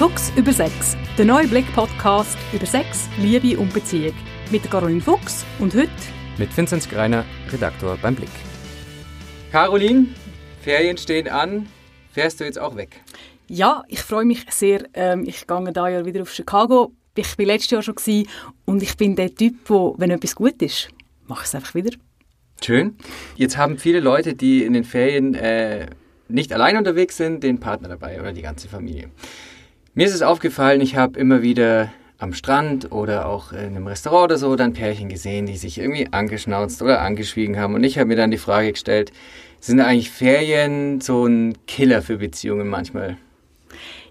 Fuchs über Sex, der neue Blick-Podcast über Sex, Liebe und Beziehung. Mit Caroline Fuchs und heute mit Vinzenz Greiner, Redaktor beim Blick. Caroline, Ferien stehen an. Fährst du jetzt auch weg? Ja, ich freue mich sehr. Ähm, ich gehe da ja wieder auf Chicago. Ich war letztes Jahr schon und ich bin der Typ, wo, wenn etwas gut ist, mache ich es einfach wieder. Schön. Jetzt haben viele Leute, die in den Ferien äh, nicht allein unterwegs sind, den Partner dabei oder die ganze Familie. Mir ist es aufgefallen, ich habe immer wieder am Strand oder auch in einem Restaurant oder so dann Pärchen gesehen, die sich irgendwie angeschnauzt oder angeschwiegen haben. Und ich habe mir dann die Frage gestellt, sind eigentlich Ferien so ein Killer für Beziehungen manchmal?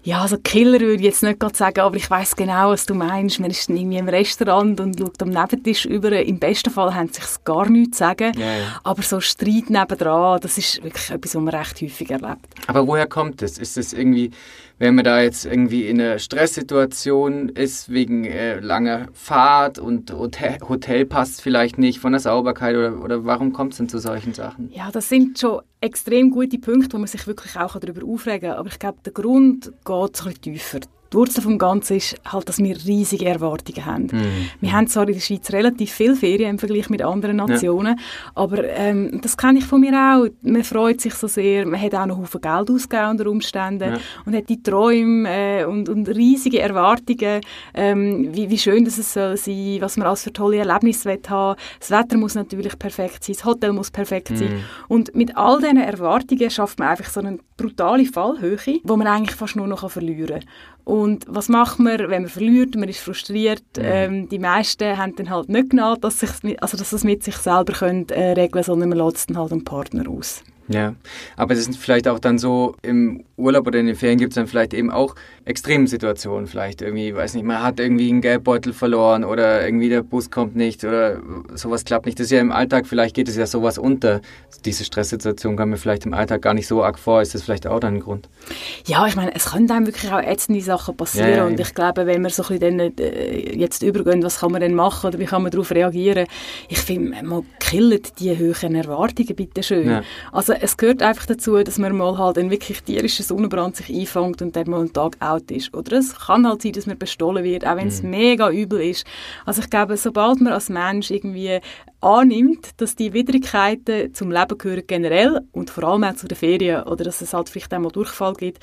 ja, also Killer würde ich jetzt nicht gerade sagen, aber ich weiß genau, was du meinst. Man ist dann irgendwie im Restaurant und schaut am Nebentisch über. Im besten Fall haben sie sich gar nichts zu sagen. Ja. Aber so Streit nebendran, das ist wirklich etwas, was man recht häufig erlebt. Aber woher kommt das? Ist das irgendwie wenn man da jetzt irgendwie in einer Stresssituation ist, wegen äh, langer Fahrt und Hotel, Hotel, passt vielleicht nicht von der Sauberkeit oder, oder warum kommt es denn zu solchen Sachen? Ja, das sind schon extrem gute Punkte, wo man sich wirklich auch darüber aufregen kann. Aber ich glaube, der Grund geht ein bisschen tiefer. Die Wurzel vom Ganzen ist halt, dass wir riesige Erwartungen haben. Mhm. Wir haben zwar in der Schweiz relativ viel Ferien im Vergleich mit anderen Nationen, ja. aber ähm, das kenne ich von mir auch. Man freut sich so sehr, man hat auch noch Haufen Geld ausgegeben unter Umständen ja. und hat die Träume äh, und, und riesige Erwartungen, ähm, wie, wie schön das es soll sein, was man als für tolle Erlebnisse haben Das Wetter muss natürlich perfekt sein, das Hotel muss perfekt mhm. sein. Und mit all diesen Erwartungen schafft man einfach so eine brutale Fallhöhe, wo man eigentlich fast nur noch verlieren kann. Und was macht man, wenn man verliert, man ist frustriert. Mhm. Ähm, die meisten haben dann halt nicht genau, dass, also dass sie es mit sich selber können, äh, regeln sondern man lässt es dann halt dem Partner aus. Ja, aber es ist vielleicht auch dann so, im Urlaub oder in den Ferien gibt es dann vielleicht eben auch Extremsituationen. Vielleicht irgendwie, weiß nicht, man hat irgendwie einen Geldbeutel verloren oder irgendwie der Bus kommt nicht oder sowas klappt nicht. Das ist ja im Alltag, vielleicht geht es ja sowas unter. Diese Stresssituation kann mir vielleicht im Alltag gar nicht so arg vor. Ist das vielleicht auch dann ein Grund? Ja, ich meine, es können dann wirklich auch ätzende Sachen passieren. Ja, ja, und ich glaube, wenn wir so ein bisschen dann, äh, jetzt übergehen, was kann man denn machen oder wie kann man darauf reagieren? Ich finde, man killt die höheren Erwartungen, bitte schön. Ja. Also es gehört einfach dazu, dass man mal halt einen wirklich tierischen Sonnenbrand sich einfängt und dann mal einen Tag out ist. Oder es kann halt sein, dass man bestohlen wird, auch wenn es mhm. mega übel ist. Also ich glaube, sobald man als Mensch irgendwie annimmt, dass die Widrigkeiten zum Leben gehören generell und vor allem auch zu den Ferien oder dass es halt vielleicht einmal Durchfall gibt,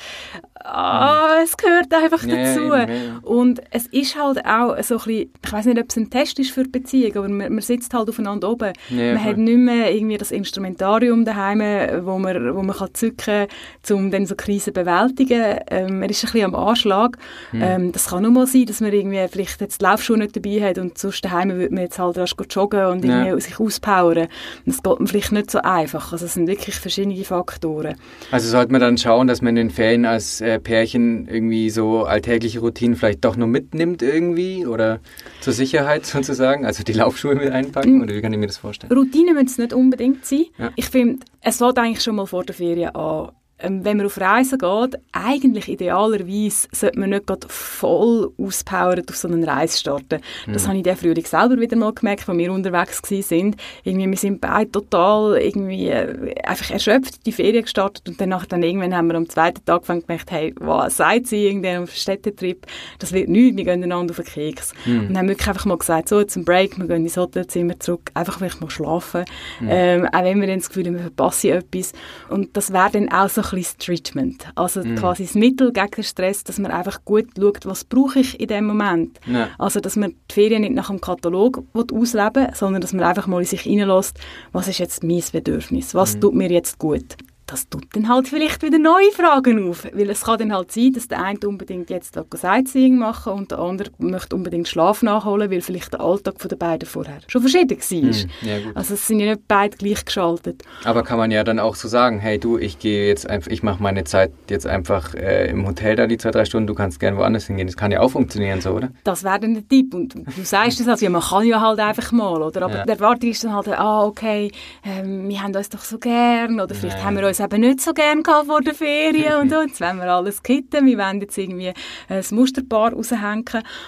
ah, es gehört einfach ja, dazu. Ja, und es ist halt auch so ein bisschen, ich weiß nicht, ob es ein Test ist für die Beziehung, aber man, man sitzt halt aufeinander oben. man hat nicht mehr irgendwie das Instrumentarium daheim, wo man, wo man kann zücken kann, um dann so Krisen zu bewältigen. Ähm, man ist ein bisschen am Anschlag. Mhm. Ähm, das kann nur mal sein, dass man irgendwie vielleicht jetzt die Laufschuhe nicht dabei hat und sonst daheim würde man jetzt halt erst joggen und irgendwie sich auspowern. Das geht man vielleicht nicht so einfach. Also es sind wirklich verschiedene Faktoren. Also sollte man dann schauen, dass man den Ferien als äh, Pärchen irgendwie so alltägliche Routinen vielleicht doch nur mitnimmt irgendwie oder zur Sicherheit sozusagen, also die Laufschuhe mit einpacken oder wie kann ich mir das vorstellen? Routinen müssen es nicht unbedingt sein. Ja. Ich finde, es fängt eigentlich schon mal vor der Ferien an wenn man auf Reisen geht, eigentlich idealerweise sollte man nicht voll auspowert auf so einen Reis starten. Das mhm. habe ich den Frühling selber wieder mal gemerkt, als wir unterwegs waren. Irgendwie, wir sind beide total irgendwie, äh, einfach erschöpft die Ferien gestartet und danach dann irgendwann haben wir am zweiten Tag gemerkt, hey, wow, Sightseeing, auf Städtetrip, das wird nichts, wir gehen einander auf den Keks. Mhm. Und haben wirklich einfach mal gesagt, so, zum Break, wir gehen ins Hotelzimmer zurück, einfach vielleicht mal schlafen. Mhm. Ähm, auch wenn wir dann das Gefühl haben, wir verpassen etwas. Und das wäre dann auch so ein bisschen Treatment. Also mm. quasi das Mittel gegen den Stress, dass man einfach gut schaut, was brauche ich in dem Moment. Ja. Also, dass man die Ferien nicht nach dem Katalog ausleben sondern dass man einfach mal in sich hineinlässt, was ist jetzt mein Bedürfnis, was mm. tut mir jetzt gut das tut dann halt vielleicht wieder neue Fragen auf. Weil es kann dann halt sein, dass der eine unbedingt jetzt Sightseeing machen und der andere möchte unbedingt Schlaf nachholen, weil vielleicht der Alltag von den beiden vorher schon verschieden war. Hm, ja, also es sind ja nicht beide gleich geschaltet. Aber kann man ja dann auch so sagen, hey du, ich gehe jetzt einfach, ich mache meine Zeit jetzt einfach äh, im Hotel da die zwei, drei Stunden, du kannst gerne woanders hingehen. Das kann ja auch funktionieren so, oder? Das wäre dann der Tipp. Und du sagst es also, ja, man kann ja halt einfach mal, oder? Aber ja. die Erwartung ist dann halt, ah, okay, ähm, wir haben uns doch so gern, oder vielleicht ja. haben wir uns es eben nicht so gerne vor der Ferien und so. Jetzt wollen wir alles kitten, wir wollen jetzt irgendwie ein Musterpaar raushängen.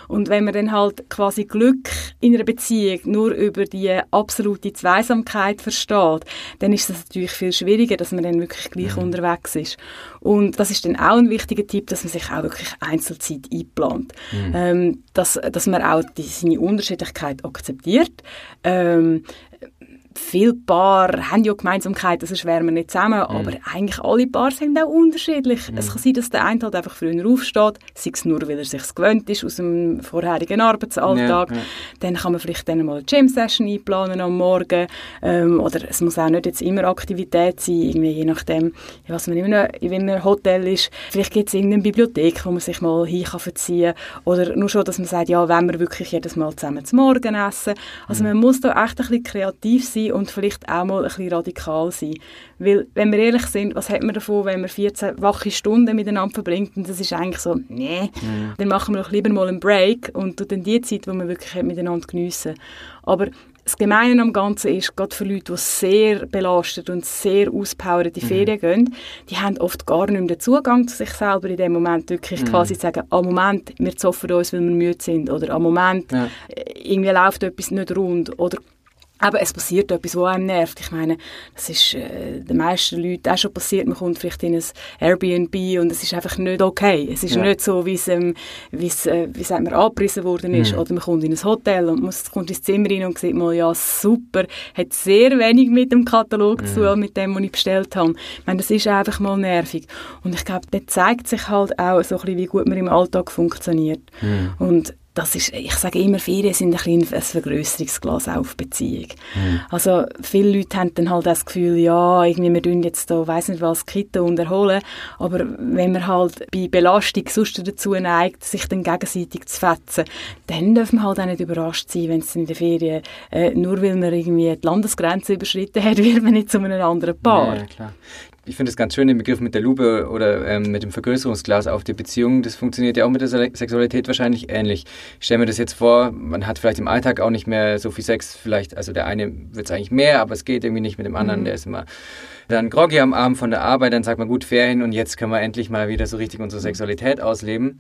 Und wenn man dann halt quasi Glück in einer Beziehung nur über die absolute Zweisamkeit versteht, dann ist es natürlich viel schwieriger, dass man dann wirklich gleich mhm. unterwegs ist. Und das ist dann auch ein wichtiger Tipp, dass man sich auch wirklich Einzelzeit einplant. Mhm. Ähm, dass, dass man auch die, seine Unterschiedlichkeit akzeptiert. Ähm, viele Paare haben ja Gemeinsamkeiten, sonst wären wir nicht zusammen, mhm. aber eigentlich alle Paare sind auch unterschiedlich. Mhm. Es kann sein, dass der eine halt einfach früher aufsteht, sei es nur, weil er sich gewöhnt ist aus dem vorherigen Arbeitsalltag. Ja, ja. Dann kann man vielleicht dann mal eine Gym-Session einplanen am Morgen ähm, oder es muss auch nicht jetzt immer Aktivität sein, irgendwie je nachdem, was man in einem, in einem Hotel ist. Vielleicht gibt es irgendeine Bibliothek, wo man sich mal hin kann verziehen oder nur schon, dass man sagt, ja, wenn wir wirklich jedes Mal zusammen zum Morgen essen. Also mhm. man muss da echt ein bisschen kreativ sein und vielleicht auch mal ein bisschen radikal sein. Weil, wenn wir ehrlich sind, was hat man davon, wenn man 14 wache Stunden miteinander verbringt und das ist eigentlich so, nee, mhm. dann machen wir doch lieber mal einen Break und dann die Zeit, wo wir wirklich miteinander geniessen. Aber das Gemeine am Ganzen ist, gerade für Leute, die sehr belastet und sehr auspowert in die mhm. Ferien gehen, die haben oft gar nicht mehr den Zugang zu sich selber in dem Moment, wirklich mhm. quasi zu sagen, am Moment, wir zoffen uns, weil wir müde sind, oder am Moment, ja. irgendwie läuft etwas nicht rund, oder aber es passiert etwas, was einem nervt. Ich meine, das ist äh, den meisten Leuten auch schon passiert. Man kommt vielleicht in ein Airbnb und es ist einfach nicht okay. Es ist ja. nicht so, wie es, ähm, wie es, äh, wie sagt man, angepriesen worden ist. Mhm. Oder man kommt in ein Hotel und muss, kommt ins Zimmer rein und sieht mal, ja, super, hat sehr wenig mit dem Katalog mhm. zu tun, mit dem, was ich bestellt habe. Ich meine, das ist einfach mal nervig. Und ich glaube, da zeigt sich halt auch so ein bisschen, wie gut man im Alltag funktioniert. Mhm. Und das ist, ich sage immer, Ferien sind ein, ein Vergrößerungsglas auf Beziehung. Mhm. Also viele Leute haben dann halt das Gefühl, ja, irgendwie wir tun jetzt da, weiss nicht was, kitten und erholen, aber wenn man halt bei Belastung sonst dazu neigt, sich dann gegenseitig zu fetzen, dann dürfen wir halt auch nicht überrascht sein, wenn es in der Ferien, äh, nur weil man irgendwie die Landesgrenze überschritten hat, wird man nicht zu einem anderen Paar. Ja, klar ich finde es ganz schön, den Begriff mit der Lupe oder ähm, mit dem Vergrößerungsglas auf die Beziehung. Das funktioniert ja auch mit der Sexualität wahrscheinlich ähnlich. Ich stelle mir das jetzt vor, man hat vielleicht im Alltag auch nicht mehr so viel Sex. Vielleicht, also der eine wird es eigentlich mehr, aber es geht irgendwie nicht mit dem anderen. Mhm. Der ist immer dann groggy am Abend von der Arbeit. Dann sagt man, gut, Ferien und jetzt können wir endlich mal wieder so richtig unsere Sexualität ausleben.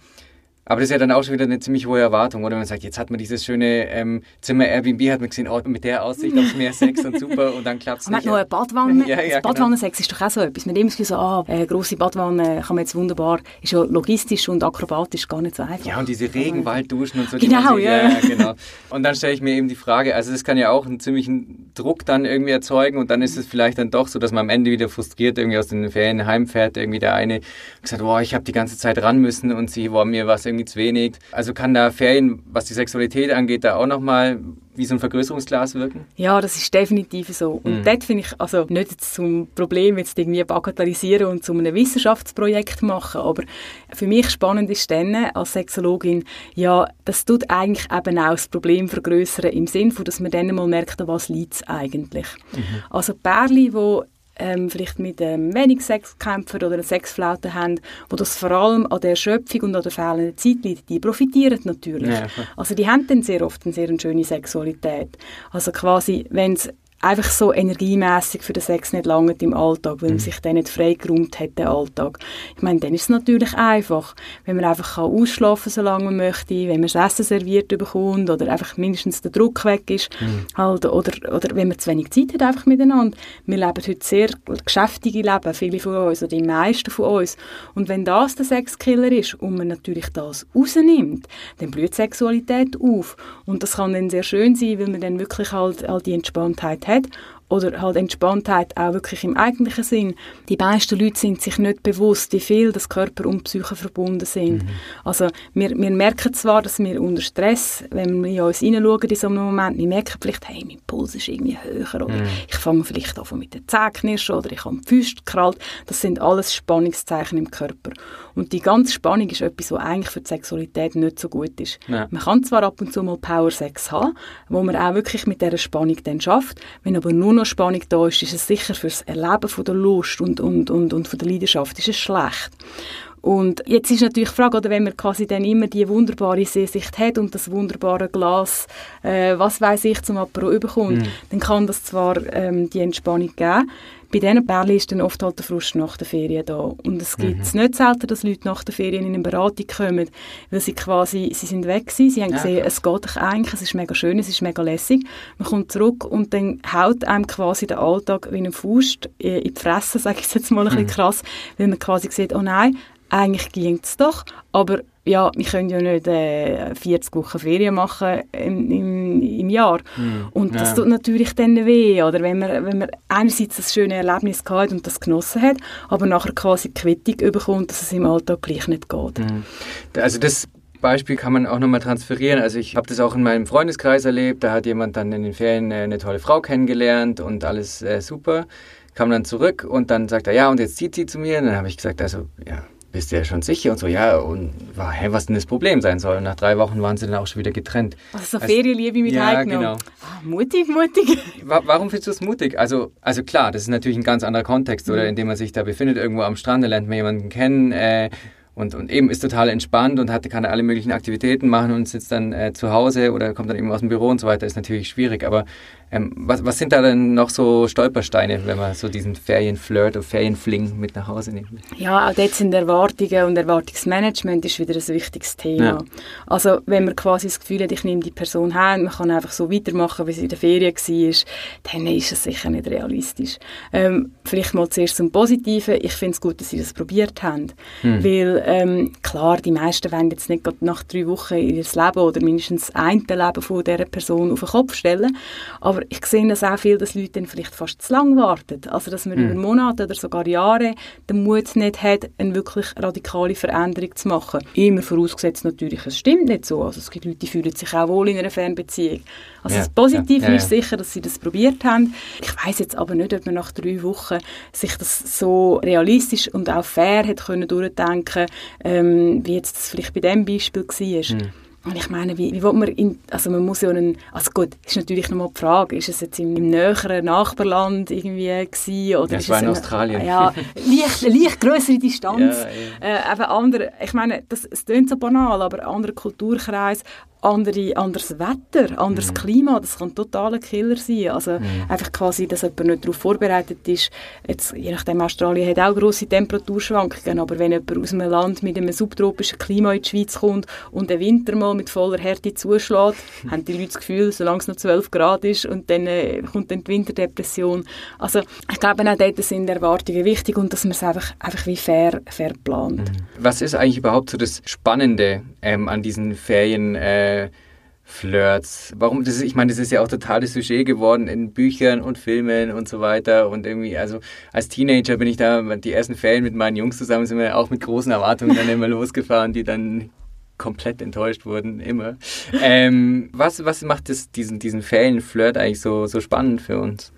Aber das ist ja dann auch schon wieder eine ziemlich hohe Erwartung, oder? Man sagt, jetzt hat man dieses schöne ähm, Zimmer Airbnb, hat man gesehen, oh, mit der Aussicht aufs Meer Sex und super und dann klappt es nicht. Man hat noch eine Badwanne. ja, ja, genau. Badwannensex ist doch auch so etwas. Man denkt so, ah, eine grosse Badwanne kann man jetzt wunderbar, ist ja logistisch und akrobatisch gar nicht so einfach. Ja, und diese Regenwaldduschen und so. Genau, ja. ja. genau. Und dann stelle ich mir eben die Frage, also das kann ja auch einen ziemlichen Druck dann irgendwie erzeugen und dann ist es vielleicht dann doch so, dass man am Ende wieder frustriert irgendwie aus den Ferien heimfährt, irgendwie der eine gesagt, boah, ich habe die ganze Zeit ran müssen und sie, boah, mir war es irgendwie zu wenig. Also kann da Ferien, was die Sexualität angeht, da auch nochmal wie so ein Vergrößerungsglas wirken? Ja, das ist definitiv so. Und mhm. dort finde ich, also nicht zum Problem jetzt irgendwie bagatellisieren und zu einem Wissenschaftsprojekt machen, aber für mich spannend ist dann als Sexologin, ja, das tut eigentlich eben auch das Problem vergrößern im Sinn von, dass man dann mal merkt, was liegt es eigentlich. Mhm. Also Pärchen, die ähm, vielleicht mit ähm, wenig Sex kämpfen oder eine Sexflaute haben, wo das vor allem an der Erschöpfung und an der fehlenden Zeit liegt, die profitieren natürlich. Ja, also die haben dann sehr oft eine sehr schöne Sexualität. Also quasi, wenn es einfach so energiemäßig für den Sex nicht lange im Alltag, weil man mhm. sich dann nicht freigeräumt hat, den Alltag. Ich meine, dann ist es natürlich einfach, wenn man einfach kann ausschlafen solange man möchte, wenn man das Essen serviert bekommt oder einfach mindestens der Druck weg ist, mhm. halt, oder, oder wenn man zu wenig Zeit hat einfach miteinander. Wir leben heute sehr geschäftige Leben, viele von uns oder die meisten von uns. Und wenn das der Sexkiller ist und man natürlich das rausnimmt, dann blüht Sexualität auf. Und das kann dann sehr schön sein, weil man dann wirklich halt, halt die Entspanntheit hat oder halt Entspanntheit auch wirklich im eigentlichen Sinn. Die meisten Leute sind sich nicht bewusst, wie viel das Körper und Psyche verbunden sind. Mhm. Also wir, wir merken zwar, dass wir unter Stress, wenn wir in uns hineinschauen in so einem Moment, wir merken vielleicht, hey, mein Puls ist irgendwie höher oder mhm. ich fange vielleicht an mit den Zähnen oder ich habe die Füße gekrallt. Das sind alles Spannungszeichen im Körper. Und die ganze Spannung ist etwas, was eigentlich für die Sexualität nicht so gut ist. Ja. Man kann zwar ab und zu mal Power-Sex haben, wo man auch wirklich mit dieser Spannung dann schafft, wenn aber nur noch Spannung da ist, ist es sicher fürs Erleben von der Lust und, und, und, und von der Leidenschaft ist es schlecht. Und jetzt ist natürlich die Frage, oder wenn man quasi dann immer die wunderbare Sehsicht hat und das wunderbare Glas, äh, was weiß ich, zum Apero überkommt, mhm. dann kann das zwar ähm, die Entspannung geben, bei diesen Pärchen ist dann oft halt der Frust nach der Ferien da. Und es gibt mhm. nicht selten, dass Leute nach der Ferien in eine Beratung kommen, weil sie quasi, sie sind weg gewesen, sie haben ja, gesehen, klar. es geht euch eigentlich, es ist mega schön, es ist mega lässig. Man kommt zurück und dann haut einem quasi der Alltag wie eine Faust in die Fresse, sage ich jetzt mal ein mhm. bisschen krass, weil man quasi sieht, oh nein, eigentlich ging es doch, aber ja, wir können ja nicht äh, 40 Wochen Ferien machen im, im, im Jahr. Mm, und das ja. tut natürlich dann weh, oder? Wenn man, wenn man einerseits das schöne Erlebnis gehabt und das genossen hat, aber nachher quasi die Quittung bekommt, dass es im Alltag gleich nicht geht. Mm. Also das Beispiel kann man auch nochmal transferieren. Also ich habe das auch in meinem Freundeskreis erlebt. Da hat jemand dann in den Ferien eine tolle Frau kennengelernt und alles äh, super. Kam dann zurück und dann sagt er, ja, und jetzt zieht sie zu mir. Und dann habe ich gesagt, also ja, bist du ja schon sicher und so, ja, und war, hä, was denn das Problem sein soll. Und nach drei Wochen waren sie dann auch schon wieder getrennt. Also so Ferienliebe mit ja, genau. Ah, mutig, mutig. Warum findest du es mutig? Also, also klar, das ist natürlich ein ganz anderer Kontext, mhm. oder in dem man sich da befindet, irgendwo am Strand, da lernt man jemanden kennen, äh, und, und eben ist total entspannt und hat, kann alle möglichen Aktivitäten machen und sitzt dann äh, zu Hause oder kommt dann eben aus dem Büro und so weiter, ist natürlich schwierig. Aber ähm, was, was sind da denn noch so Stolpersteine, wenn man so diesen Ferienflirt oder Ferienfling mit nach Hause nimmt? Ja, auch dort sind Erwartungen und Erwartungsmanagement ist wieder ein wichtiges Thema. Ja. Also wenn man quasi das Gefühl hat, ich nehme die Person heim, man kann einfach so weitermachen, wie sie in der Ferien war, dann ist es sicher nicht realistisch. Ähm, vielleicht mal zuerst zum Positiven. Ich finde es gut, dass sie das probiert haben. Hm. Weil ähm, klar, die meisten wollen jetzt nicht nach drei Wochen ihr Leben oder mindestens ein Leben von dieser Person auf den Kopf stellen. Aber aber ich sehe das auch viel, dass Leute dann vielleicht fast zu lang warten. Also, dass man mhm. über Monate oder sogar Jahre den Mut nicht hat, eine wirklich radikale Veränderung zu machen. Immer vorausgesetzt natürlich, es stimmt nicht so. Also, es gibt Leute, die fühlen sich auch wohl in einer Fernbeziehung. Also, ja, das Positive ja, ja, ist sicher, dass sie das probiert haben. Ich weiß jetzt aber nicht, ob man nach drei Wochen sich das so realistisch und auch fair hat können durchdenken, ähm, wie jetzt das vielleicht bei dem Beispiel war. Mhm. Und ich meine, wie, wie will man in, also man muss ja einen, also gut, ist natürlich nochmal die Frage, ist es jetzt im, im näheren Nachbarland irgendwie gewesen, oder ja, ist es war in Australien. Ja, leicht, leicht größere Distanz. Ja, ja. Äh, eben andere, ich meine, das, es klingt so banal, aber andere Kulturkreis, andere, anderes Wetter, anderes mhm. Klima, das kann total ein Killer sein. Also mhm. einfach quasi, dass jemand nicht darauf vorbereitet ist. Jetzt, je nachdem, Australien hat auch grosse Temperaturschwankungen, aber wenn jemand aus einem Land mit einem subtropischen Klima in die Schweiz kommt und der Winter mal mit voller Härte zuschlägt, haben die Leute das Gefühl, solange es noch 12 Grad ist und dann äh, kommt dann die Winterdepression. Also ich glaube, auch dort sind Erwartungen wichtig und dass man es einfach, einfach wie fair, fair plant. Mhm. Was ist eigentlich überhaupt so das Spannende ähm, an diesen Ferien? Äh, Flirts. Warum? Das ist, ich meine, das ist ja auch total das Sujet geworden in Büchern und Filmen und so weiter. Und irgendwie, also als Teenager bin ich da, die ersten Ferien mit meinen Jungs zusammen sind wir auch mit großen Erwartungen dann immer losgefahren, die dann komplett enttäuscht wurden, immer. Ähm, was, was macht das, diesen, diesen Ferienflirt eigentlich so, so spannend für uns?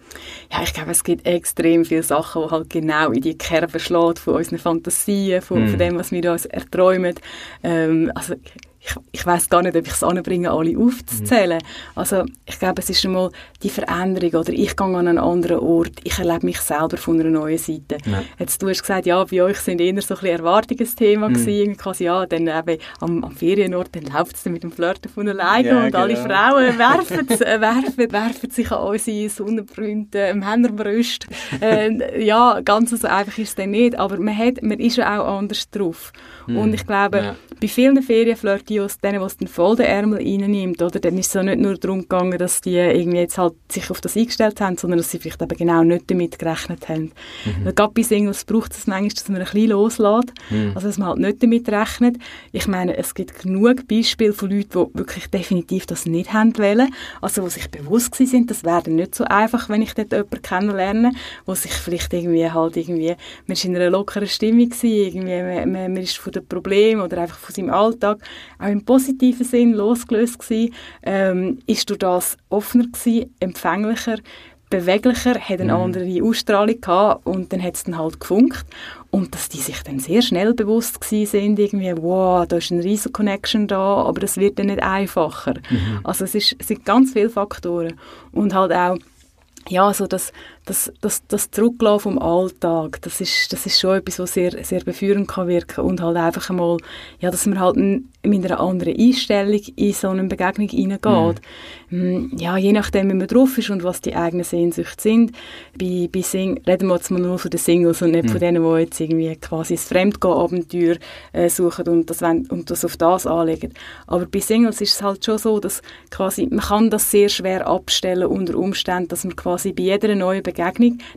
Ja, ich glaube, es gibt extrem viele Sachen, die halt genau in die Kerbe schlägt von unseren Fantasien, von, mm. von dem, was wir uns erträumen. Ähm, also ich, ich weiß gar nicht, ob ich es anbringe, alle aufzuzählen. Mhm. Also ich glaube, es ist schon mal die Veränderung oder ich gehe an einen anderen Ort, ich erlebe mich selber von einer neuen Seite. Ja. Jetzt, du hast gesagt, ja, bei euch sind eher so ein Erwartungsthema mhm. gewesen, quasi, ja, dann eben am, am Ferienort, dann läuft es mit dem Flirten von alleine ja, und genau. alle Frauen werfen, äh, werfen, werfen sich an unsere sonnenbrünten Männerbrüste. äh, ja, ganz so einfach ist es dann nicht, aber man, hat, man ist ja auch anders drauf. Mhm. Und ich glaube, ja. bei vielen aus denen, was den voll den Ärmel reinnimmt, oder? Dann ist es ja nicht nur darum gegangen, dass die irgendwie jetzt halt sich auf das eingestellt haben, sondern dass sie vielleicht eben genau nicht damit gerechnet haben. Mhm. Weil gerade bei Singles braucht es manchmal, dass man ein bisschen loslässt, mhm. also dass man halt nicht damit rechnet. Ich meine, es gibt genug Beispiele von Leuten, die wirklich definitiv das nicht haben wollen, also die sich bewusst sind, das wäre nicht so einfach, wenn ich dort jemanden kennenlerne, wo sich vielleicht irgendwie halt irgendwie, man ist in einer lockeren Stimmung gewesen, irgendwie, man, man, man ist von dem Problem oder einfach von seinem Alltag auch im positiven Sinn losgelöst gewesen, ähm, ist durch das offener gewesen, empfänglicher, beweglicher, hat eine mhm. andere Ausstrahlung gehabt und dann hat es dann halt gefunkt und dass die sich dann sehr schnell bewusst gewesen sind, irgendwie, wow, da ist eine riesige Connection da, aber das wird dann nicht einfacher. Mhm. Also es, ist, es sind ganz viele Faktoren und halt auch ja, so das, das, das, das Zurücklassen vom Alltag, das ist, das ist schon etwas, was sehr, sehr beführend kann wirken und halt einfach einmal, ja, dass man halt mit einer anderen Einstellung in so eine Begegnung hineingeht. Mhm. Ja, je nachdem, wie man drauf ist und was die eigenen Sehnsüchte sind. Bei, bei Sing reden wir jetzt mal nur von den Singles und nicht mhm. von denen, die jetzt irgendwie quasi das Fremdgehen-Abenteuer äh, suchen und das, wollen, und das auf das anlegen. Aber bei Singles ist es halt schon so, dass quasi, man kann das sehr schwer abstellen unter Umständen, dass man quasi bei jeder neuen Begegnung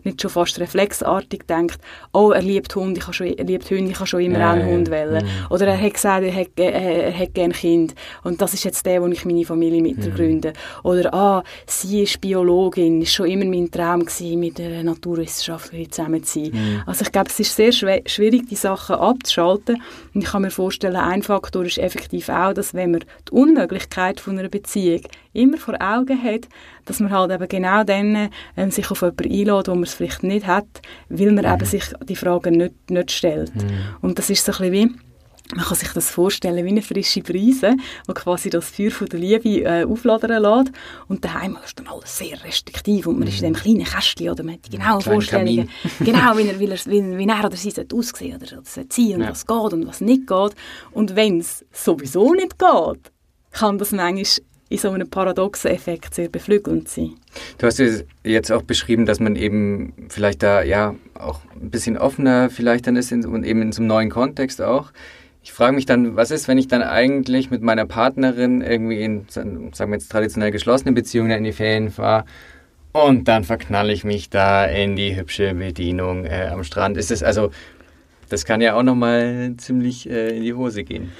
nicht schon fast reflexartig denkt, oh, er liebt Hund, ich habe schon, er liebt Hunde, ich habe schon immer ja, einen Hund wählen. Mhm. Oder er hat gesagt, er hat, äh, er hat gerne Kind und das ist jetzt der, wo ich meine Familie mit mhm. Oder, ah, sie ist Biologin, ist schon immer mein Traum gewesen, mit einer Naturwissenschaftlerin zusammen zu sein. Mhm. Also ich glaube, es ist sehr schwierig, die Sachen abzuschalten und ich kann mir vorstellen, ein Faktor ist effektiv auch, dass wenn man die Unmöglichkeit von einer Beziehung immer vor Augen hat, dass man halt eben genau dann ähm, sich auf jemanden einlädt, wo man es vielleicht nicht hat, weil man mhm. eben sich die Fragen nicht, nicht stellt. Mhm. Und das ist so ein bisschen wie man kann sich das vorstellen wie eine frische Brise, die quasi das Feuer von der Liebe äh, aufladen lässt. Und daheim ist dann alles sehr restriktiv und man ist in einem kleinen Kästchen oder man hat die genauen Vorstellungen, genau, wie er, wie, er, wie, wie er oder sie aussehen oder sein und ja. was geht und was nicht geht. Und wenn es sowieso nicht geht, kann das manchmal in so einem paradoxen Effekt sehr beflügelnd sein. Du hast jetzt auch beschrieben, dass man eben vielleicht da ja auch ein bisschen offener vielleicht dann ist und eben in so einem neuen Kontext auch ich frage mich dann, was ist, wenn ich dann eigentlich mit meiner Partnerin irgendwie in, sagen wir jetzt traditionell geschlossene Beziehungen in die Ferien fahre und dann verknalle ich mich da in die hübsche Bedienung äh, am Strand. Ist es also, das kann ja auch nochmal ziemlich äh, in die Hose gehen.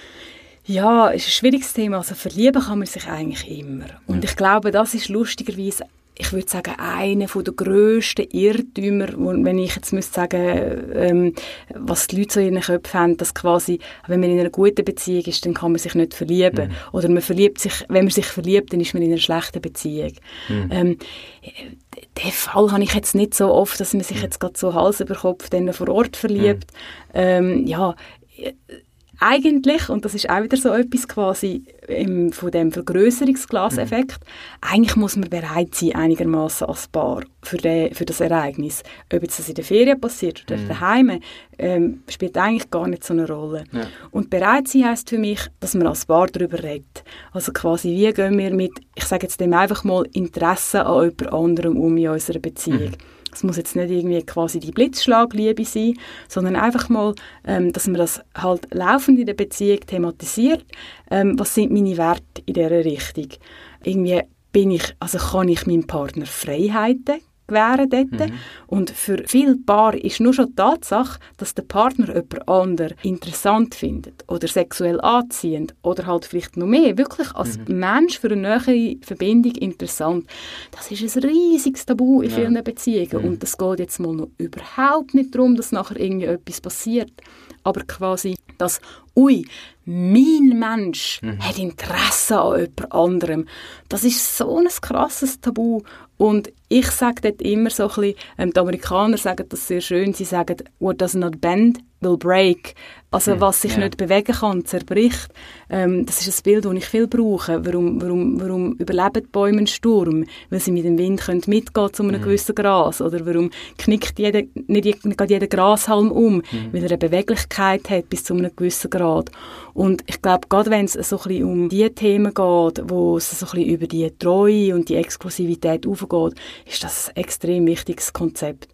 Ja, ist ein schwieriges Thema. Also verlieben kann man sich eigentlich immer. Und ich glaube, das ist lustigerweise ich würde sagen, einer der grössten Irrtümer, wenn ich jetzt müsste sagen, ähm, was die Leute so in ihren Köpfen haben, dass quasi, wenn man in einer guten Beziehung ist, dann kann man sich nicht verlieben. Mhm. Oder man verliebt sich, wenn man sich verliebt, dann ist man in einer schlechten Beziehung. Mhm. Ähm, den Fall habe ich jetzt nicht so oft, dass man sich mhm. jetzt gerade so Hals über Kopf dann vor Ort verliebt. Mhm. Ähm, ja, eigentlich, und das ist auch wieder so etwas quasi im, von dem Vergrößerungsglaseffekt, mhm. eigentlich muss man bereit sein, einigermaßen als Paar für, den, für das Ereignis. Ob jetzt das in der Ferien passiert oder mhm. daheim, ähm, spielt eigentlich gar nicht so eine Rolle. Ja. Und bereit sein heisst für mich, dass man als Paar darüber redet. Also quasi, wie gehen wir mit, ich sage jetzt dem einfach mal, Interesse an jemand anderem um in unserer Beziehung. Mhm. Es muss jetzt nicht irgendwie quasi die Blitzschlagliebe sein, sondern einfach mal, ähm, dass man das halt laufend in der Beziehung thematisiert. Ähm, was sind meine Werte in dieser Richtung? Irgendwie bin ich, also kann ich meinem Partner Freiheiten gewähren dort. Mhm. Und für viele Paare ist nur schon die Tatsache, dass der Partner jemand anderen interessant findet oder sexuell anziehend oder halt vielleicht noch mehr, wirklich als mhm. Mensch für eine nähere Verbindung interessant. Das ist ein riesiges Tabu in ja. vielen Beziehungen mhm. und es geht jetzt mal noch überhaupt nicht darum, dass nachher irgendwie etwas passiert, aber quasi das ui, mein Mensch mhm. hat Interesse an jemand anderem. Das ist so ein krasses Tabu und ich sage dort immer so ein bisschen, ähm, die Amerikaner sagen das sehr schön, sie sagen, what does not bend will break. Also was sich yeah. nicht bewegen kann, zerbricht. Ähm, das ist ein Bild, das ich viel brauche. Warum, warum, warum überleben Bäume einen Sturm? Weil sie mit dem Wind können mitgehen zu einem mm. gewissen Gras. Oder warum knickt jeder, nicht jeder Grashalm um? Mm. Weil er eine Beweglichkeit hat bis zu einem gewissen Grad. Und ich glaube, gerade wenn es so ein bisschen um die Themen geht, wo es so ein bisschen über die Treue und die Exklusivität aufgeht, ist das ein extrem wichtiges Konzept.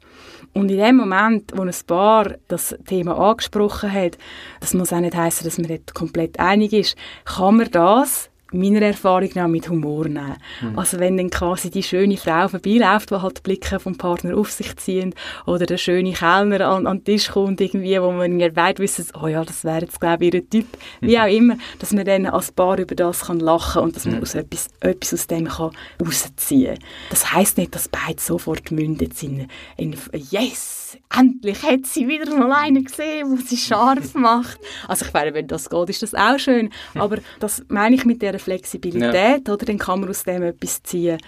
Und in dem Moment, wo ein Paar das Thema angesprochen hat, das muss auch nicht heißen, dass man nicht komplett einig ist, kann man das meiner Erfahrung nach mit Humor nehmen. Mhm. Also wenn dann quasi die schöne Frau vorbeiläuft, die halt die Blicke vom Partner auf sich ziehen oder der schöne Kellner an, an den Tisch kommt irgendwie, wo man ja weit wissen, oh ja, das wäre jetzt glaube ich ihr Typ, wie auch immer, dass man dann als Paar über das kann lachen und dass man mhm. aus etwas, etwas aus dem kann rausziehen. Das heißt nicht, dass beide sofort mündet sind in, in Yes, endlich hat sie wieder mal einen gesehen, wo sie scharf macht. Also ich meine, wenn das geht, ist das auch schön, aber das meine ich mit der Flexibilität, ja. oder? Dann kann man aus dem etwas ziehen.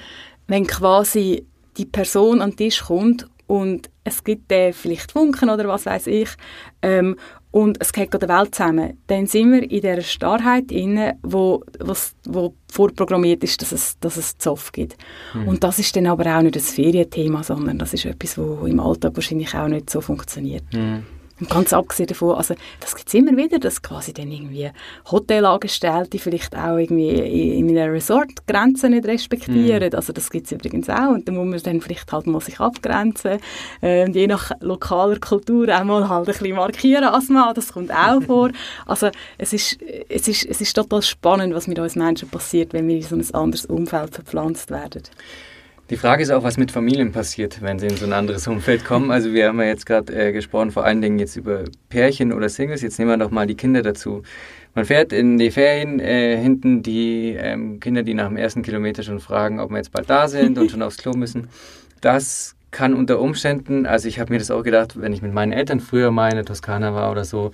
Wenn quasi die Person an den Tisch kommt und es gibt äh, vielleicht Funken oder was weiß ich ähm, und es geht der Welt zusammen, dann sind wir in dieser Starrheit inne, wo, was, wo vorprogrammiert ist, dass es, dass es Zoff gibt. Mhm. Und das ist dann aber auch nicht das Ferienthema, sondern das ist etwas, wo im Alltag wahrscheinlich auch nicht so funktioniert. Mhm. Und ganz abgesehen davon, also das gibt es immer wieder, dass quasi dann irgendwie Hotelangestellte vielleicht auch irgendwie in, in einer Resort Grenzen nicht respektieren. Mm. Also das gibt es übrigens auch und da muss man dann vielleicht halt mal sich abgrenzen äh, und je nach lokaler Kultur auch mal halt ein bisschen markieren als Mann, das kommt auch vor. Also es ist, es, ist, es ist total spannend, was mit uns Menschen passiert, wenn wir in so ein anderes Umfeld verpflanzt werden. Die Frage ist auch, was mit Familien passiert, wenn sie in so ein anderes Umfeld kommen. Also wir haben ja jetzt gerade äh, gesprochen, vor allen Dingen jetzt über Pärchen oder Singles. Jetzt nehmen wir doch mal die Kinder dazu. Man fährt in die Ferien äh, hinten die ähm, Kinder, die nach dem ersten Kilometer schon fragen, ob wir jetzt bald da sind und schon aufs Klo müssen. Das kann unter Umständen, also ich habe mir das auch gedacht, wenn ich mit meinen Eltern früher mal in der Toskana war oder so,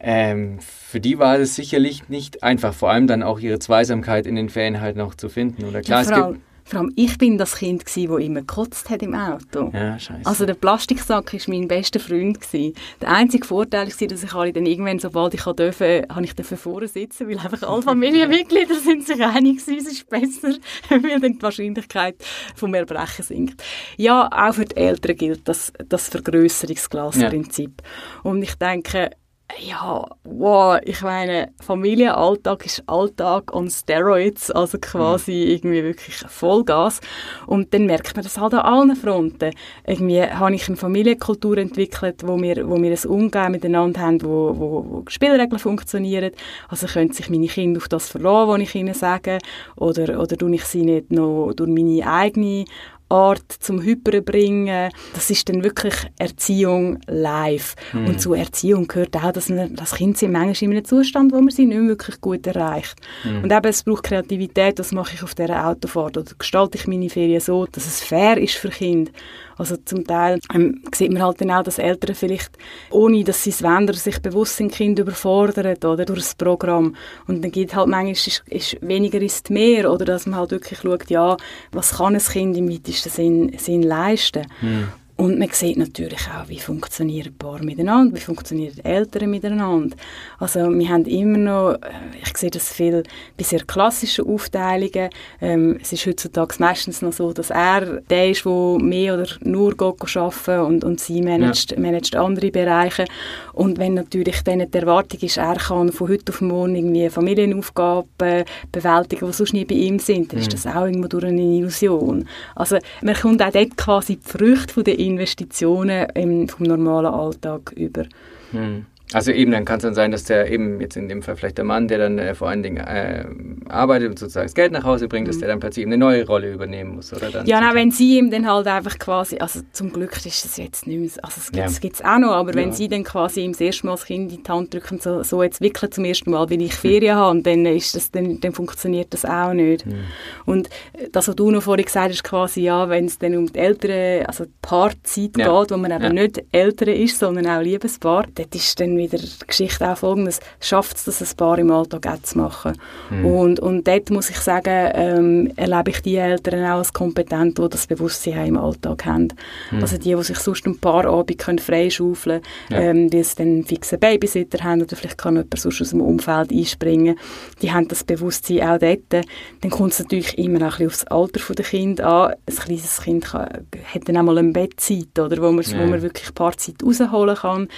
ähm, für die war es sicherlich nicht einfach, vor allem dann auch ihre Zweisamkeit in den Ferien halt noch zu finden. Oder klar, ja, es gibt vor allem, ich bin das Kind das immer gekotzt hat im Auto. Ja, scheiße. Also der Plastiksack war mein bester Freund. Gewesen. Der einzige Vorteil war, dass ich alle dann irgendwann, sobald ich durfte, habe ich vorne sitzen, weil einfach alle Familienmitglieder sind sich einig waren, es ist besser, weil dann die Wahrscheinlichkeit vom Erbrechen sinkt. Ja, auch für die Eltern gilt das, das Vergrößerungsglasprinzip. Ja. Und ich denke, ja, wow, ich meine, Familienalltag ist Alltag on Steroids, also quasi mhm. irgendwie wirklich Vollgas. Und dann merkt man das halt an allen Fronten. Irgendwie habe ich eine Familienkultur entwickelt, wo wir, wo wir ein Umgehen miteinander haben, wo, wo, wo Spielregeln funktionieren. Also können sich meine Kinder auf das verlassen, was ich ihnen sage, oder, oder tue ich sie nicht noch durch meine eigene Art zum Hyperen bringen. Das ist dann wirklich Erziehung live. Mhm. Und zur Erziehung gehört auch, dass man, das Kind sind manchmal in einem Zustand, wo man sie nicht wirklich gut erreicht. Mhm. Und eben, es braucht Kreativität, das mache ich auf dieser Autofahrt. Oder gestalte ich meine Ferien so, dass es fair ist für Kinder. Also zum Teil ähm, sieht man halt dann auch, dass Eltern vielleicht, ohne dass sie es wollen, sich bewusst sind, Kind überfordern oder durch das Programm. Und dann geht halt manchmal, ist, ist weniger ist mehr oder dass man halt wirklich schaut, ja, was kann ein Kind im weitesten Sinn, Sinn leisten. Mhm. Und man sieht natürlich auch, wie funktionieren Paare miteinander, wie funktionieren Eltern miteinander. Also wir haben immer noch, äh, ich sehe das viel bei sehr klassischen Aufteilungen. Ähm, es ist heutzutage meistens noch so, dass er der ist, der mehr oder nur geht arbeiten und, und sie managt, ja. managt andere Bereiche. Und wenn natürlich dann die Erwartung ist, er kann von heute auf morgen irgendwie Familienaufgaben bewältigen, die sonst nie bei ihm sind, dann mhm. ist das auch irgendwo durch eine Illusion. Also man kommt auch dort quasi die Früchte von der Investitionen im, vom normalen Alltag über. Hm. Also eben, dann kann es dann sein, dass der eben jetzt in dem Fall vielleicht der Mann, der dann äh, vor allen Dingen äh, arbeitet und sozusagen das Geld nach Hause bringt, mhm. dass der dann plötzlich eine neue Rolle übernehmen muss, oder? Dann ja, na, wenn sie ihm dann halt einfach quasi, also zum Glück ist das jetzt nicht mehr, also es gibt es ja. auch noch, aber ja. wenn sie dann quasi ihm das erste Mal das Kind in die Hand drücken, so, so jetzt wirklich zum ersten Mal, wenn ich Ferien mhm. habe, dann, ist das, dann, dann funktioniert das auch nicht. Mhm. Und das, was du noch vorhin gesagt hast, quasi, ja, wenn es dann um die ältere, also die Paarzeit ja. geht, wo man eben nicht ältere ist, sondern auch Liebespaar, das ist dann wieder die Geschichte auch folgendes, schafft es das ein Paar im Alltag auch zu machen. Mhm. Und, und dort muss ich sagen, ähm, erlebe ich die Eltern auch als kompetent, die das Bewusstsein im Alltag haben. Mhm. Also die, die sich sonst ein paar Abend können freischaufeln können, ja. ähm, die sie dann einen fixen Babysitter haben oder vielleicht kann jemand sonst aus dem Umfeld einspringen, die haben das Bewusstsein auch dort. Dann kommt es natürlich immer auch ein bisschen aufs Alter der Kind an. Ein kleines Kind kann, hat dann auch mal eine Bettzeit, oder, wo man, ja. wo man wirklich ein paar Zeit rausholen kann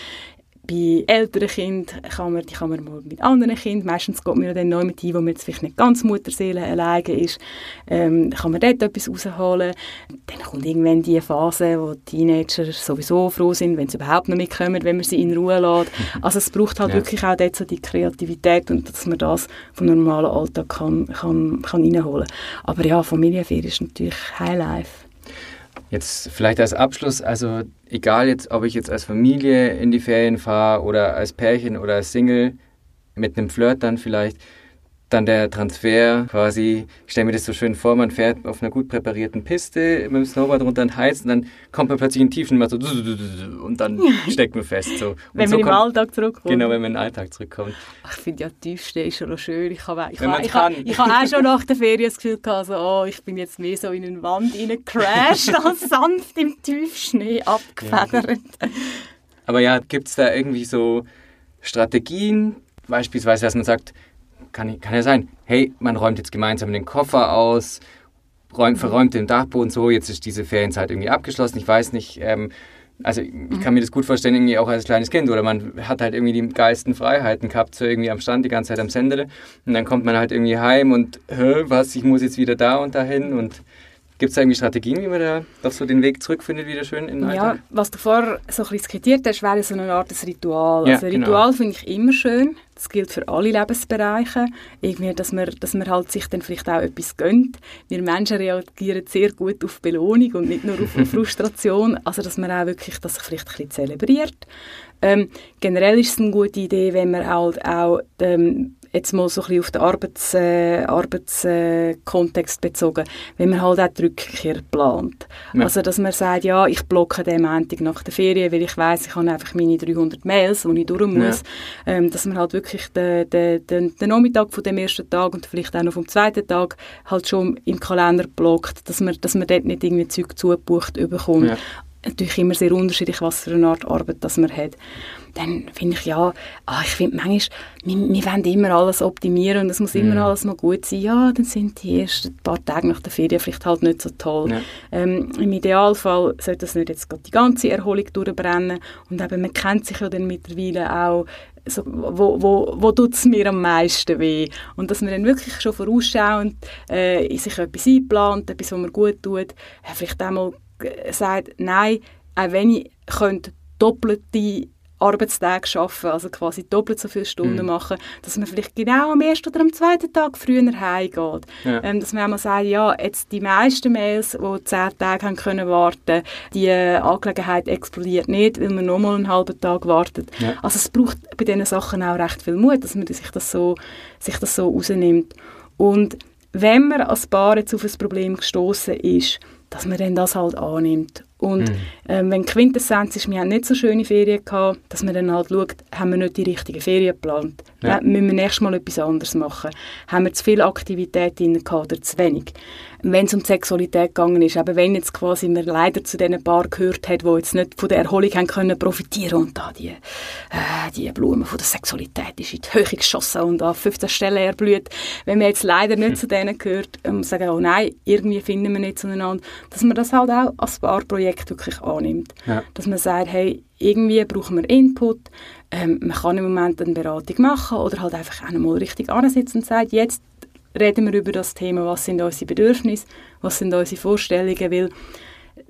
bei älteren Kindern kann man, die kann man mal mit anderen Kindern, meistens geht man dann neu mit ein, wo man jetzt vielleicht nicht ganz Mutterseele alleine ist, ähm, kann man dort etwas rausholen. Dann kommt irgendwann die Phase, wo die Teenager sowieso froh sind, wenn sie überhaupt noch mitkommen, wenn man sie in Ruhe lässt. Also es braucht halt ja. wirklich auch dort so die Kreativität und dass man das vom normalen Alltag kann, kann, kann reinholen. Aber ja, Familienferien ist natürlich Highlife. Jetzt vielleicht als Abschluss, also egal jetzt, ob ich jetzt als Familie in die Ferien fahre oder als Pärchen oder als Single mit einem Flirt dann vielleicht, dann der Transfer quasi, ich stelle mir das so schön vor, man fährt auf einer gut präparierten Piste mit dem Snowboard runter und heizt und dann kommt man plötzlich in Tiefen mal so und dann steckt man fest. So. wenn so man im Alltag zurückkommt. Genau, wenn man in den Alltag zurückkommt. ich finde ja, Tiefste ist schon schön. Ich habe ich ich habe, ich habe auch schon nach der Ferien das Gefühl gehabt, also, oh, ich bin jetzt mehr so in eine Wand reingecrashed als sanft im Tiefschnee abgefedert. Ja. Aber ja, gibt es da irgendwie so Strategien, beispielsweise, dass man sagt, kann, kann ja sein, hey, man räumt jetzt gemeinsam den Koffer aus, räumt, verräumt den Dachboden so, jetzt ist diese Ferienzeit irgendwie abgeschlossen. Ich weiß nicht, ähm, also ich mhm. kann mir das gut vorstellen, irgendwie auch als kleines Kind. Oder man hat halt irgendwie die geilsten Freiheiten gehabt, so irgendwie am Strand die ganze Zeit am Sendele. Und dann kommt man halt irgendwie heim und, hä, was, ich muss jetzt wieder da und dahin und Gibt es da irgendwie Strategien, wie man da doch so den Weg zurückfindet, wieder schön in den Ja, was du vorher so ein bisschen skizziert hast, wäre so eine Art Ritual. Ja, also ein genau. Ritual finde ich immer schön. Das gilt für alle Lebensbereiche. Irgendwie, dass man, dass man halt sich dann vielleicht auch etwas gönnt. Wir Menschen reagieren sehr gut auf Belohnung und nicht nur auf Frustration. Also, dass man auch wirklich das vielleicht ein bisschen zelebriert. Ähm, generell ist es eine gute Idee, wenn man halt auch ähm, jetzt mal so ein bisschen auf den Arbeits, äh, Arbeitskontext äh, bezogen, wenn man halt auch die Rückkehr plant. Ja. Also, dass man sagt, ja, ich blocke den Montag nach der Ferien, weil ich weiß, ich habe einfach meine 300 Mails, die ich durch muss. Ja. Ähm, dass man halt wirklich den, den, den, den Nachmittag von dem ersten Tag und vielleicht auch noch vom zweiten Tag halt schon im Kalender blockt, dass man, dass man dort nicht irgendwie Zeug zugebucht bekommt. Ja natürlich immer sehr unterschiedlich, was für eine Art Arbeit das man hat. Dann finde ich, ja, ah, ich finde manchmal, wir, wir wollen immer alles optimieren und es muss immer mm. alles mal gut sein. Ja, dann sind die ersten paar Tage nach der Ferien vielleicht halt nicht so toll. Ja. Ähm, Im Idealfall sollte das nicht jetzt die ganze Erholung durchbrennen und eben, man kennt sich ja dann mittlerweile auch so, wo, wo, wo tut es mir am meisten weh? Und dass man dann wirklich schon vorausschauend äh, in sich etwas einplant, etwas, was mir gut tut, äh, vielleicht auch mal sagt, nein, auch wenn ich könnte doppelte Arbeitstage arbeiten, also quasi doppelt so viele Stunden mm. machen, dass man vielleicht genau am ersten oder am zweiten Tag früher heimgeht. Ja. Ähm, dass man einmal sagt, ja, jetzt die meisten Mails, die zehn Tage haben können warten, die äh, Angelegenheit explodiert nicht, weil man nochmal einen halben Tag wartet. Ja. Also es braucht bei diesen Sachen auch recht viel Mut, dass man sich das so, sich das so rausnimmt. Und wenn man als Paar jetzt auf ein Problem gestoßen ist, dass man dann das halt annimmt. Und mhm. ähm, wenn Quintessenz ist, wir haben nicht so schöne Ferien gehabt, dass man dann halt schaut, haben wir nicht die richtigen Ferien geplant? Ja. müssen wir nächstes Mal etwas anderes machen? Haben wir zu viel Aktivität drin gehabt oder zu wenig? Wenn es um die Sexualität gegangen ist, aber wenn jetzt quasi man leider zu diesen Paar gehört hat, die jetzt nicht von der Erholung haben können profitieren und da die, äh, die Blume von der Sexualität ist in die Höhe geschossen und an 15 Stellen erblüht. Wenn man jetzt leider nicht zu denen gehört, ähm, sagen, oh nein, irgendwie finden wir nicht zueinander, dass man das halt auch als Paarprojekt wirklich annimmt. Ja. Dass man sagt, hey, irgendwie brauchen wir Input, ähm, man kann im Moment eine Beratung machen oder halt einfach einmal richtig ansitzen und sagen, jetzt reden wir über das Thema, was sind unsere Bedürfnisse, was sind unsere Vorstellungen, weil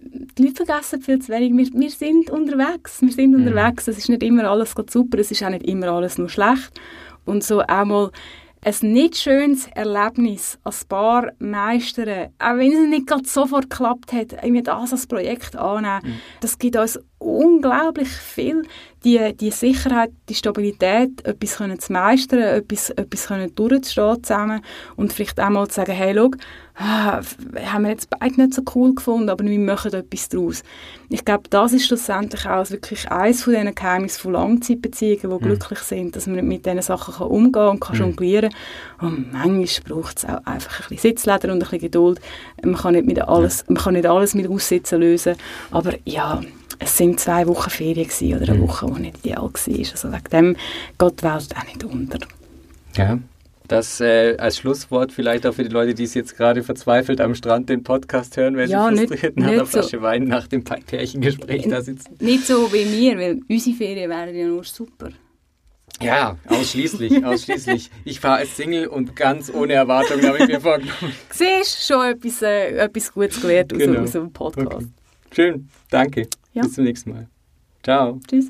die Leute vergessen viel zu wenig, wir, wir sind unterwegs, wir sind mhm. unterwegs, es ist nicht immer alles super, es ist auch nicht immer alles nur schlecht und so einmal ein nicht schönes Erlebnis als Paar meistern, auch wenn es nicht gerade sofort geklappt hat, irgendwie das als Projekt annehmen, mhm. das gibt uns unglaublich viel, die, die Sicherheit, die Stabilität, etwas können zu meistern, etwas, etwas können durchzustehen zusammen und vielleicht auch mal zu sagen, hey, schau, ah, haben wir jetzt beide nicht so cool gefunden, aber wir machen etwas daraus. Ich glaube, das ist schlussendlich auch wirklich eines von diesen Geheimnissen von Langzeitbeziehungen, die mhm. glücklich sind, dass man mit diesen Sachen kann umgehen und kann mhm. jonglieren und manchmal braucht es auch einfach ein bisschen Sitzleder und ein bisschen Geduld. Man kann nicht, mit alles, man kann nicht alles mit Aussitzen lösen, aber ja, es sind zwei Wochen Ferien gewesen, oder eine mhm. Woche, die nicht ideal war. Also wegen dem geht die Welt auch nicht unter. Ja. Das äh, als Schlusswort vielleicht auch für die Leute, die es jetzt gerade verzweifelt am Strand den Podcast hören, weil ja, sie frustriert nach einer Flasche so, Wein nach dem Pärchengespräch da sitzen. Nicht so wie mir, weil unsere Ferien wären ja nur super. Ja, ausschließlich, ausschließlich. Ich fahre als Single und ganz ohne Erwartung habe ich mir vorgenommen. Siehst schon etwas, äh, etwas Gutes gelernt genau. aus, aus dem Podcast. Okay. Schön, danke. Ja. Bis zum nächsten Mal. Ciao. Tschüss.